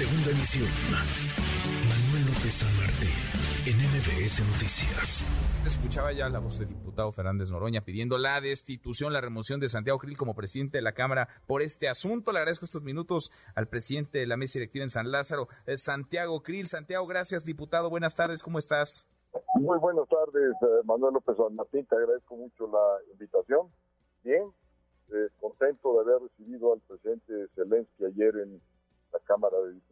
Segunda emisión. Manuel López San Martín, en MBS Noticias. Escuchaba ya la voz del diputado Fernández Noroña pidiendo la destitución, la remoción de Santiago Krill como presidente de la Cámara por este asunto. Le agradezco estos minutos al presidente de la mesa directiva en San Lázaro, eh, Santiago Krill. Santiago, gracias, diputado. Buenas tardes, ¿cómo estás? Muy buenas tardes, eh, Manuel López San Martín. Te agradezco mucho la invitación. Bien, eh, contento de haber recibido al presidente Zelensky ayer en la Cámara de Diputados.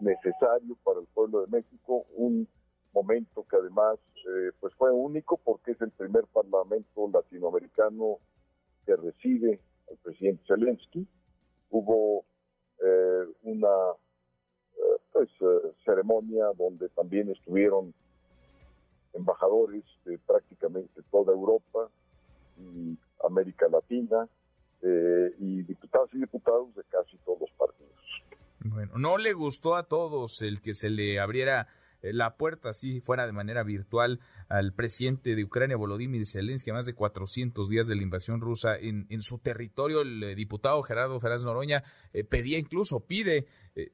Necesario para el pueblo de México, un momento que además eh, pues fue único porque es el primer parlamento latinoamericano que recibe al presidente Zelensky. Hubo eh, una pues ceremonia donde también estuvieron embajadores de prácticamente toda Europa y América Latina, eh, y diputados y diputados de casi. Bueno, no le gustó a todos el que se le abriera eh, la puerta así fuera de manera virtual al presidente de Ucrania, Volodymyr Zelensky, a más de 400 días de la invasión rusa en, en su territorio. El eh, diputado Gerardo Ferraz Noroña pedía incluso, pide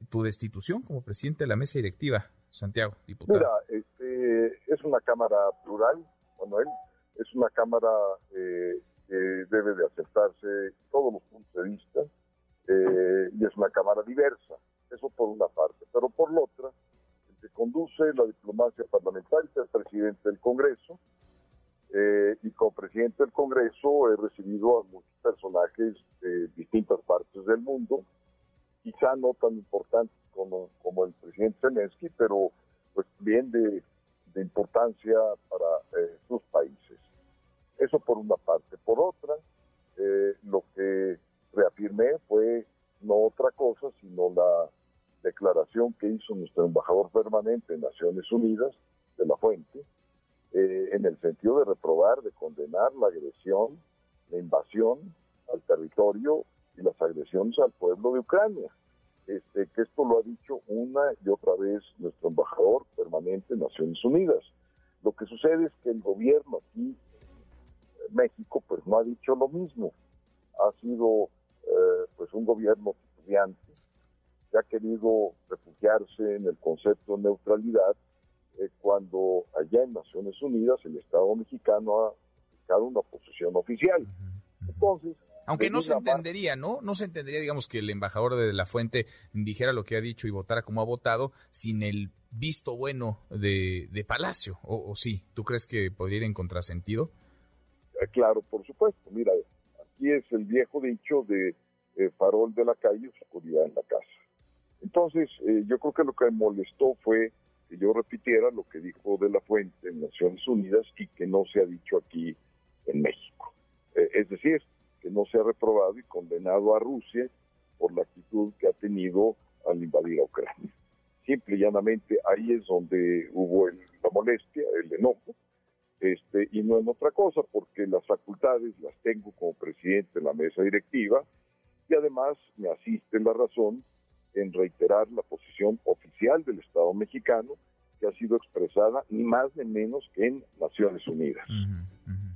tu destitución como presidente de la mesa directiva. Santiago, diputado. Mira, este, es una cámara plural, Manuel, es una cámara eh, que debe de aceptarse todos los puntos de vista eh, y es una cámara diversa, eso por una parte, pero por la otra, el que conduce la diplomacia parlamentaria es el presidente del Congreso eh, y como presidente del Congreso he recibido a muchos personajes de distintas partes del mundo, quizá no tan importantes como, como el presidente Zelensky, pero pues bien de, de importancia para eh, sus países. Eso por una parte. Por otra, eh, lo que reafirmé fue no otra cosa, sino la declaración que hizo nuestro embajador permanente en Naciones Unidas, de la Fuente, eh, en el sentido de reprobar, de condenar la agresión, la invasión al territorio y las agresiones al pueblo de Ucrania. Este, que esto lo ha dicho una y otra vez nuestro embajador permanente en Naciones Unidas. Lo que sucede es que el gobierno aquí México pues no ha dicho lo mismo. Ha sido eh, pues un gobierno estudiante que ha querido refugiarse en el concepto de neutralidad eh, cuando allá en Naciones Unidas el Estado mexicano ha fijado una posición oficial. Entonces, aunque no se entendería, ¿no? No se entendería, digamos, que el embajador de la fuente dijera lo que ha dicho y votara como ha votado sin el visto bueno de, de Palacio, ¿O, ¿O, sí? ¿Tú crees que podría ir en contrasentido? Eh, claro, por supuesto. Mira, aquí es el viejo dicho de eh, farol de la calle, oscuridad en la casa. Entonces, eh, yo creo que lo que me molestó fue que yo repitiera lo que dijo de la fuente en Naciones Unidas y que no se ha dicho aquí en México. es decir, que no se ha reprobado y condenado a Rusia por la actitud que ha tenido al invadir a Ucrania. Simple y llanamente ahí es donde hubo la molestia, el enojo, este, y no en otra cosa, porque las facultades las tengo como presidente de la mesa directiva y además me asiste la razón en reiterar la posición oficial del Estado mexicano que ha sido expresada ni más ni menos que en Naciones Unidas.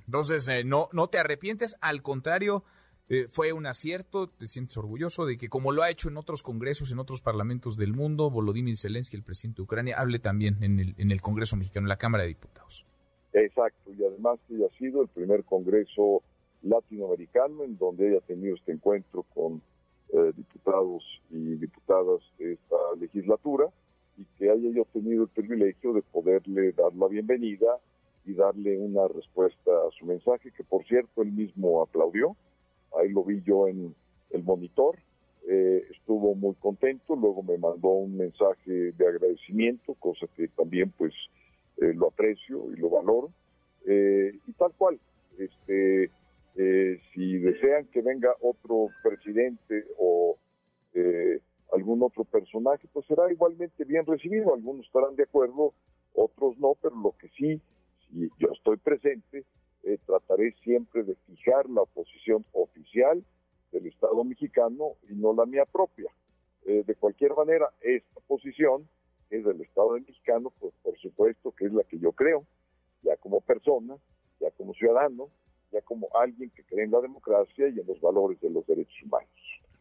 Entonces, eh, no, no te arrepientes, al contrario, eh, fue un acierto, te sientes orgulloso de que como lo ha hecho en otros congresos, en otros parlamentos del mundo, Volodymyr Zelensky, el presidente de Ucrania, hable también en el, en el Congreso mexicano, en la Cámara de Diputados. Exacto, y además que haya sido el primer Congreso latinoamericano en donde haya tenido este encuentro con eh, diputados y diputadas de esta legislatura y que haya yo tenido el privilegio de poderle dar la bienvenida y darle una respuesta a su mensaje, que por cierto él mismo aplaudió, ahí lo vi yo en el monitor, eh, estuvo muy contento, luego me mandó un mensaje de agradecimiento, cosa que también pues eh, lo aprecio y lo valoro. Y tal cual, este, eh, si desean que venga otro presidente o algún otro personaje, pues será igualmente bien recibido. Algunos estarán de acuerdo, otros no, pero lo que sí, si yo estoy presente, trataré siempre de fijar la posición oficial del Estado mexicano y no la mía propia. de cualquier manera, esta posición es del Estado mexicano, pues por supuesto que es la que yo creo, ya como persona, ya como ciudadano, ya como alguien que cree en la democracia y en los valores de los derechos humanos.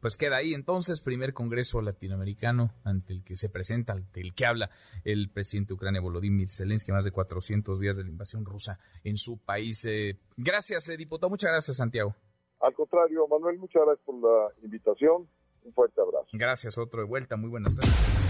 pues queda ahí entonces, primer Congreso Latinoamericano ante el que se presenta, ante el que habla el presidente de Ucrania, Volodymyr Zelensky, más de 400 días de la invasión rusa en su país. Eh, gracias, eh, diputado. Muchas gracias, Santiago. Al contrario, Manuel, muchas gracias por la invitación. Un fuerte abrazo. Gracias, otro de vuelta. Muy buenas tardes.